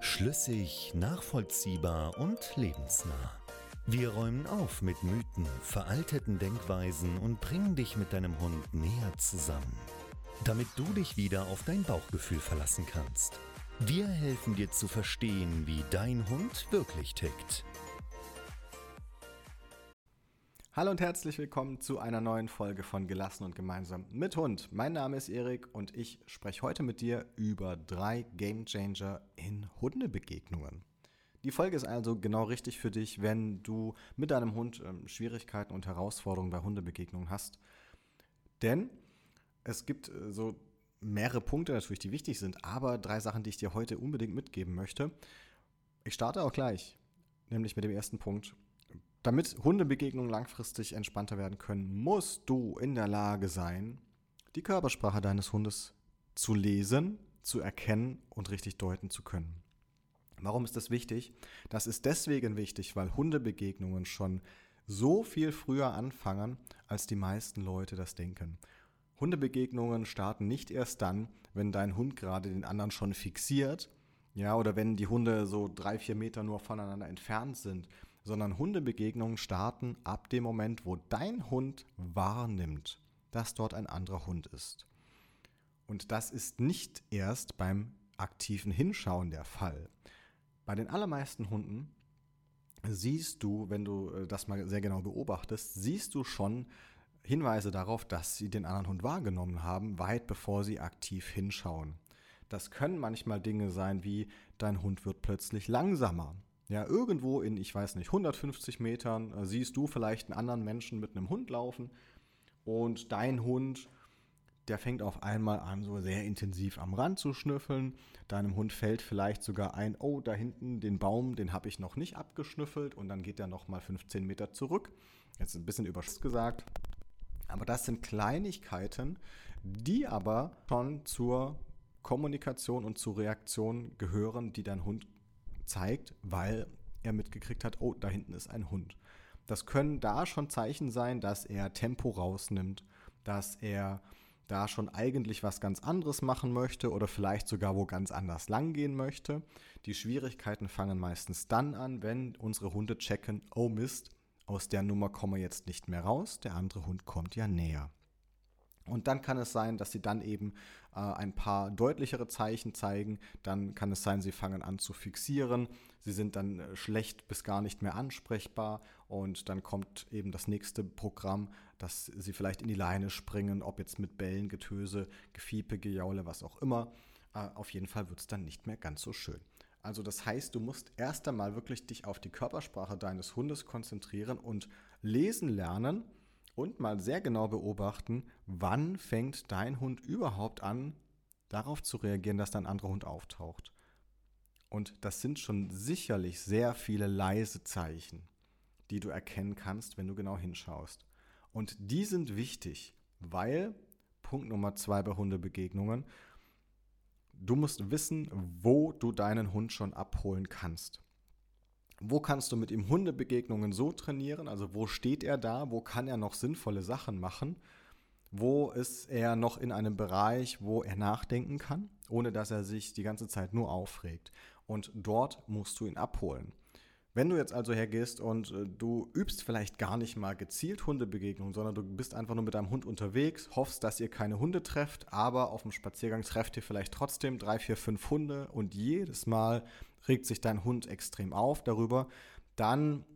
Schlüssig, nachvollziehbar und lebensnah. Wir räumen auf mit Mythen, veralteten Denkweisen und bringen dich mit deinem Hund näher zusammen, damit du dich wieder auf dein Bauchgefühl verlassen kannst. Wir helfen dir zu verstehen, wie dein Hund wirklich tickt. Hallo und herzlich willkommen zu einer neuen Folge von Gelassen und Gemeinsam mit Hund. Mein Name ist Erik und ich spreche heute mit dir über drei Gamechanger in Hundebegegnungen. Die Folge ist also genau richtig für dich, wenn du mit deinem Hund ähm, Schwierigkeiten und Herausforderungen bei Hundebegegnungen hast. Denn es gibt äh, so mehrere Punkte natürlich, die wichtig sind, aber drei Sachen, die ich dir heute unbedingt mitgeben möchte. Ich starte auch gleich, nämlich mit dem ersten Punkt. Damit Hundebegegnungen langfristig entspannter werden können, musst du in der Lage sein, die Körpersprache deines Hundes zu lesen, zu erkennen und richtig deuten zu können. Warum ist das wichtig? Das ist deswegen wichtig, weil Hundebegegnungen schon so viel früher anfangen, als die meisten Leute das denken. Hundebegegnungen starten nicht erst dann, wenn dein Hund gerade den anderen schon fixiert, ja, oder wenn die Hunde so drei, vier Meter nur voneinander entfernt sind, sondern Hundebegegnungen starten ab dem Moment, wo dein Hund wahrnimmt, dass dort ein anderer Hund ist. Und das ist nicht erst beim aktiven Hinschauen der Fall. Bei den allermeisten Hunden siehst du, wenn du äh, das mal sehr genau beobachtest, siehst du schon Hinweise darauf, dass sie den anderen Hund wahrgenommen haben, weit bevor sie aktiv hinschauen. Das können manchmal Dinge sein wie dein Hund wird plötzlich langsamer. Ja, irgendwo in, ich weiß nicht, 150 Metern äh, siehst du vielleicht einen anderen Menschen mit einem Hund laufen und dein Hund, der fängt auf einmal an, so sehr intensiv am Rand zu schnüffeln. Deinem Hund fällt vielleicht sogar ein, oh, da hinten den Baum, den habe ich noch nicht abgeschnüffelt und dann geht er nochmal 15 Meter zurück. Jetzt ein bisschen überspitzt gesagt. Aber das sind Kleinigkeiten, die aber schon zur Kommunikation und zur Reaktion gehören, die dein Hund zeigt, weil er mitgekriegt hat, oh, da hinten ist ein Hund. Das können da schon Zeichen sein, dass er Tempo rausnimmt, dass er da schon eigentlich was ganz anderes machen möchte oder vielleicht sogar wo ganz anders langgehen möchte. Die Schwierigkeiten fangen meistens dann an, wenn unsere Hunde checken, oh Mist, aus der Nummer kommen wir jetzt nicht mehr raus, der andere Hund kommt ja näher. Und dann kann es sein, dass sie dann eben äh, ein paar deutlichere Zeichen zeigen. Dann kann es sein, sie fangen an zu fixieren. Sie sind dann äh, schlecht bis gar nicht mehr ansprechbar. Und dann kommt eben das nächste Programm, dass sie vielleicht in die Leine springen, ob jetzt mit Bällen, Getöse, Gefiepe, Gejaule, was auch immer. Äh, auf jeden Fall wird es dann nicht mehr ganz so schön. Also das heißt, du musst erst einmal wirklich dich auf die Körpersprache deines Hundes konzentrieren und lesen lernen und mal sehr genau beobachten, wann fängt dein Hund überhaupt an, darauf zu reagieren, dass dein anderer Hund auftaucht. Und das sind schon sicherlich sehr viele leise Zeichen, die du erkennen kannst, wenn du genau hinschaust. Und die sind wichtig, weil, Punkt Nummer zwei bei Hundebegegnungen, du musst wissen, wo du deinen Hund schon abholen kannst. Wo kannst du mit ihm Hundebegegnungen so trainieren? Also wo steht er da? Wo kann er noch sinnvolle Sachen machen? Wo ist er noch in einem Bereich, wo er nachdenken kann, ohne dass er sich die ganze Zeit nur aufregt? Und dort musst du ihn abholen. Wenn du jetzt also hergehst und äh, du übst vielleicht gar nicht mal gezielt Hundebegegnungen, sondern du bist einfach nur mit deinem Hund unterwegs, hoffst, dass ihr keine Hunde trefft, aber auf dem Spaziergang trefft ihr vielleicht trotzdem drei, vier, fünf Hunde und jedes Mal regt sich dein Hund extrem auf darüber, dann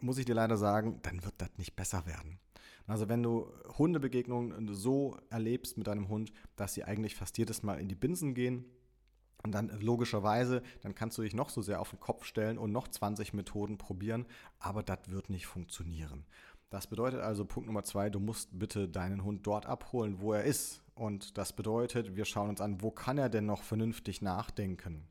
muss ich dir leider sagen, dann wird das nicht besser werden. Also wenn du Hundebegegnungen so erlebst mit deinem Hund, dass sie eigentlich fast jedes Mal in die Binsen gehen, und dann logischerweise, dann kannst du dich noch so sehr auf den Kopf stellen und noch 20 Methoden probieren, aber das wird nicht funktionieren. Das bedeutet also Punkt Nummer zwei, du musst bitte deinen Hund dort abholen, wo er ist. Und das bedeutet, wir schauen uns an, wo kann er denn noch vernünftig nachdenken?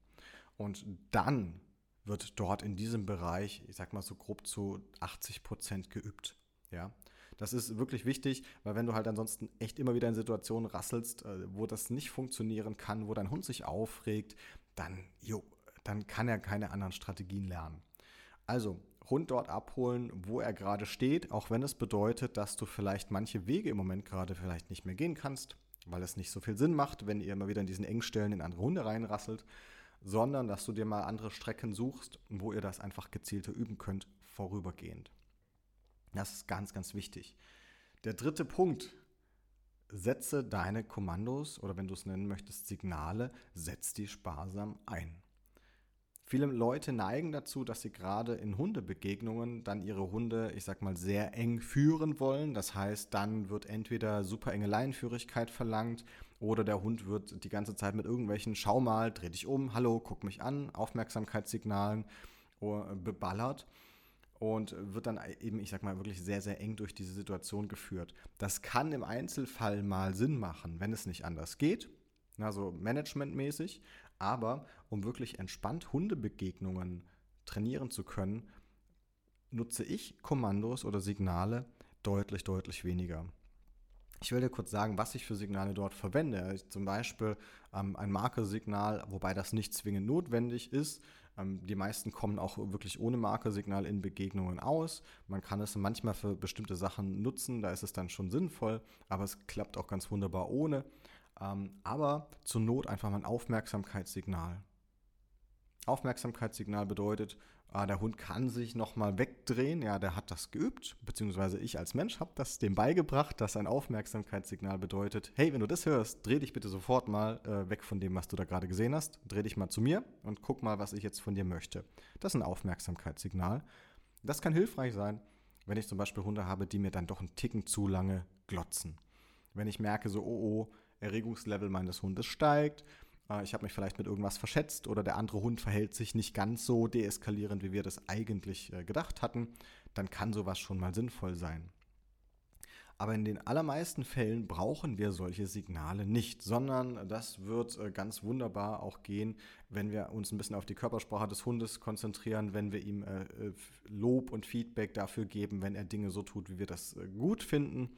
Und dann wird dort in diesem Bereich, ich sag mal so grob zu 80 Prozent geübt. Ja, das ist wirklich wichtig, weil wenn du halt ansonsten echt immer wieder in Situationen rasselst, äh, wo das nicht funktionieren kann, wo dein Hund sich aufregt, dann, jo, dann kann er keine anderen Strategien lernen. Also Hund dort abholen, wo er gerade steht, auch wenn es bedeutet, dass du vielleicht manche Wege im Moment gerade vielleicht nicht mehr gehen kannst, weil es nicht so viel Sinn macht, wenn ihr immer wieder in diesen Engstellen in andere Hunde reinrasselt, sondern dass du dir mal andere Strecken suchst, wo ihr das einfach gezielter üben könnt, vorübergehend. Das ist ganz, ganz wichtig. Der dritte Punkt, setze deine Kommandos oder wenn du es nennen möchtest, Signale, setz die sparsam ein. Viele Leute neigen dazu, dass sie gerade in Hundebegegnungen dann ihre Hunde, ich sag mal, sehr eng führen wollen. Das heißt, dann wird entweder super enge Leinenführigkeit verlangt oder der Hund wird die ganze Zeit mit irgendwelchen Schau mal, dreh dich um, hallo, guck mich an, Aufmerksamkeitssignalen äh, beballert und wird dann eben, ich sag mal, wirklich sehr, sehr eng durch diese Situation geführt. Das kann im Einzelfall mal Sinn machen, wenn es nicht anders geht, also managementmäßig, aber um wirklich entspannt Hundebegegnungen trainieren zu können, nutze ich Kommandos oder Signale deutlich, deutlich weniger. Ich will dir kurz sagen, was ich für Signale dort verwende. Zum Beispiel ähm, ein Markersignal, wobei das nicht zwingend notwendig ist. Ähm, die meisten kommen auch wirklich ohne Markersignal in Begegnungen aus. Man kann es manchmal für bestimmte Sachen nutzen, da ist es dann schon sinnvoll, aber es klappt auch ganz wunderbar ohne. Ähm, aber zur Not einfach mal ein Aufmerksamkeitssignal. Aufmerksamkeitssignal bedeutet, ah, der Hund kann sich nochmal wegdrehen. Ja, der hat das geübt, beziehungsweise ich als Mensch habe das dem beigebracht, dass ein Aufmerksamkeitssignal bedeutet, hey, wenn du das hörst, dreh dich bitte sofort mal äh, weg von dem, was du da gerade gesehen hast. Dreh dich mal zu mir und guck mal, was ich jetzt von dir möchte. Das ist ein Aufmerksamkeitssignal. Das kann hilfreich sein, wenn ich zum Beispiel Hunde habe, die mir dann doch einen Ticken zu lange glotzen. Wenn ich merke, so, oh, oh, Erregungslevel meines Hundes steigt, äh, ich habe mich vielleicht mit irgendwas verschätzt oder der andere Hund verhält sich nicht ganz so deeskalierend, wie wir das eigentlich äh, gedacht hatten, dann kann sowas schon mal sinnvoll sein. Aber in den allermeisten Fällen brauchen wir solche Signale nicht, sondern das wird äh, ganz wunderbar auch gehen, wenn wir uns ein bisschen auf die Körpersprache des Hundes konzentrieren, wenn wir ihm Lob und Feedback dafür geben, wenn er Dinge so tut, wie wir das gut finden,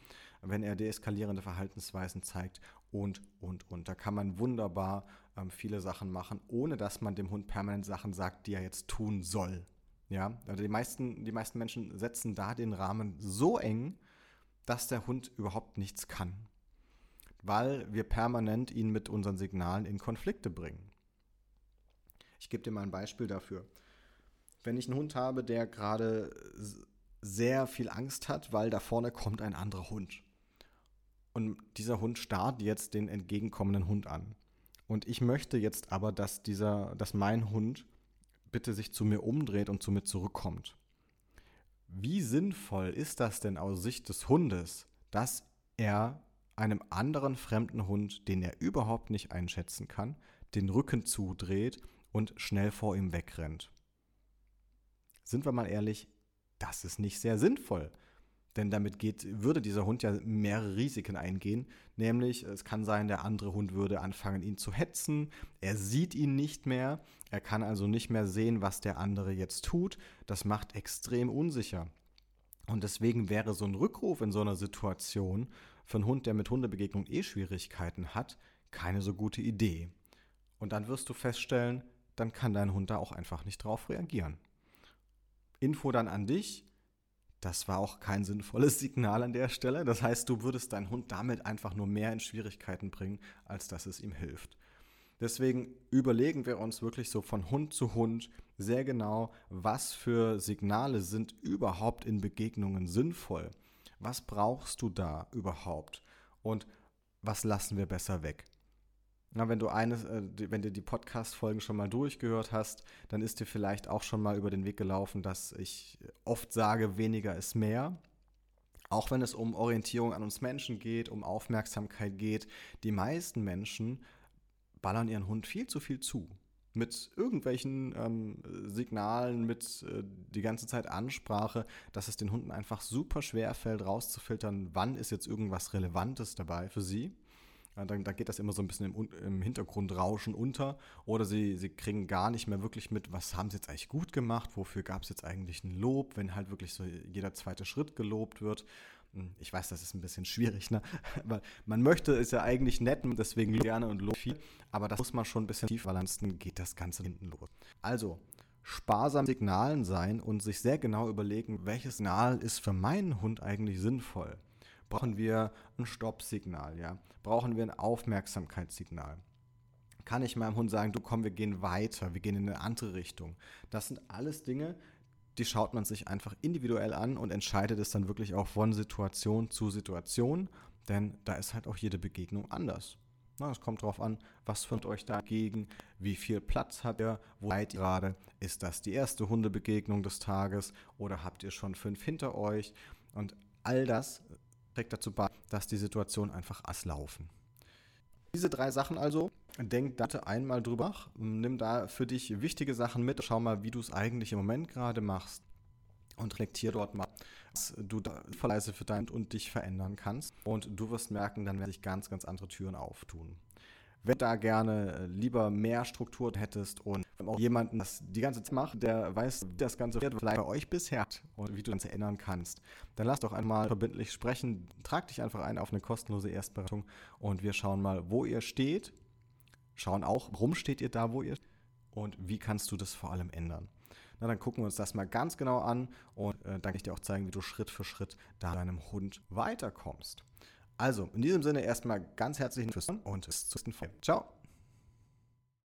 wenn er deeskalierende Verhaltensweisen zeigt und, und, und. Da kann man wunderbar ähm, viele Sachen machen, ohne dass man dem Hund permanent Sachen sagt, die er jetzt tun soll. Ja, also die meisten, die meisten Menschen setzen da den Rahmen so eng, dass der Hund überhaupt nichts kann. Weil wir permanent ihn mit unseren Signalen in Konflikte bringen. Ich gebe dir mal ein Beispiel dafür. Wenn ich einen Hund habe, der gerade sehr viel Angst hat, weil da vorne kommt ein anderer Hund. Und dieser Hund starrt jetzt den entgegenkommenden Hund an. Und ich möchte jetzt aber, dass dieser, dass mein Hund bitte sich zu mir umdreht und zu mir zurückkommt. Wie sinnvoll ist das denn aus Sicht des Hundes, dass er einem anderen fremden Hund, den er überhaupt nicht einschätzen kann, den Rücken zudreht und schnell vor ihm wegrennt? Sind wir mal ehrlich, das ist nicht sehr sinnvoll. Denn damit geht, würde dieser Hund ja mehrere Risiken eingehen. Nämlich, es kann sein, der andere Hund würde anfangen, ihn zu hetzen. Er sieht ihn nicht mehr. Er kann also nicht mehr sehen, was der andere jetzt tut. Das macht extrem unsicher. Und deswegen wäre so ein Rückruf in so einer Situation für einen Hund, der mit Hundebegegnung eh Schwierigkeiten hat, keine so gute Idee. Und dann wirst du feststellen, dann kann dein Hund da auch einfach nicht drauf reagieren. Info dann an dich das war auch kein sinnvolles Signal an der Stelle. Das heißt, du würdest deinen Hund damit einfach nur mehr in Schwierigkeiten bringen, als dass es ihm hilft. Deswegen überlegen wir uns wirklich so von Hund zu Hund sehr genau, was für Signale sind überhaupt in Begegnungen sinnvoll. Was brauchst du da überhaupt? Und was lassen wir besser weg? Na, wenn du eines, äh, wenn du die Podcast-Folgen schon mal durchgehört hast, dann ist dir vielleicht auch schon mal über den Weg gelaufen, dass ich oft sage, weniger ist mehr. Auch wenn es um Orientierung an uns Menschen geht, um Aufmerksamkeit geht, die meisten Menschen ballern ihren Hund viel zu viel zu. Mit irgendwelchen ähm, Signalen, mit äh, die ganze Zeit Ansprache, dass es den Hunden einfach super schwer fällt, rauszufiltern, wann ist jetzt irgendwas Relevantes dabei für sie dann, dann geht das immer so ein bisschen im, im Hintergrundrauschen unter oder sie, sie kriegen gar nicht mehr wirklich mit, was haben sie jetzt eigentlich gut gemacht, wofür gab es jetzt eigentlich ein Lob, wenn halt wirklich so jeder zweite Schritt gelobt wird. Hm, ich weiß, das ist ein bisschen schwierig, ne? Weil man möchte es ja eigentlich nett, deswegen gerne und lob viel, aber das muss man schon ein bisschen tief, weil geht das Ganze hinten los. Also, sparsam Signalen sein und sich sehr genau überlegen, welches Signal ist für meinen Hund eigentlich sinnvoll. Brauchen wir ein Stoppsignal, ja? Brauchen wir ein Aufmerksamkeitssignal? Kann ich meinem Hund sagen, du komm, wir gehen weiter, wir gehen in eine andere Richtung? Das sind alles Dinge, die schaut man sich einfach individuell an und entscheidet es dann wirklich auch von Situation zu Situation, denn da ist halt auch jede Begegnung anders. Es kommt darauf an, was findet euch dagegen, wie viel Platz habt ihr, wo seid ihr gerade, ist das die erste Hundebegegnung des Tages oder habt ihr schon fünf hinter euch und all das trägt dazu bei, dass die Situationen einfach ass laufen. Diese drei Sachen also, denk da einmal drüber, nimm da für dich wichtige Sachen mit, schau mal, wie du es eigentlich im Moment gerade machst und reflektier dort mal, was du da verleise für dein und dich verändern kannst. Und du wirst merken, dann werden sich ganz, ganz andere Türen auftun. Wenn du da gerne äh, lieber mehr Struktur hättest und auch jemanden das die ganze Zeit macht, der weiß, wie das Ganze vielleicht bei euch bisher hat und wie du das ändern kannst, dann lass doch einmal verbindlich sprechen. Trag dich einfach ein auf eine kostenlose Erstberatung und wir schauen mal, wo ihr steht. Schauen auch, warum steht ihr da, wo ihr steht und wie kannst du das vor allem ändern. Na, dann gucken wir uns das mal ganz genau an und äh, dann kann ich dir auch zeigen, wie du Schritt für Schritt da deinem Hund weiterkommst. Also, in diesem Sinne erstmal ganz herzlichen Dank und bis zum nächsten Fall. Ciao.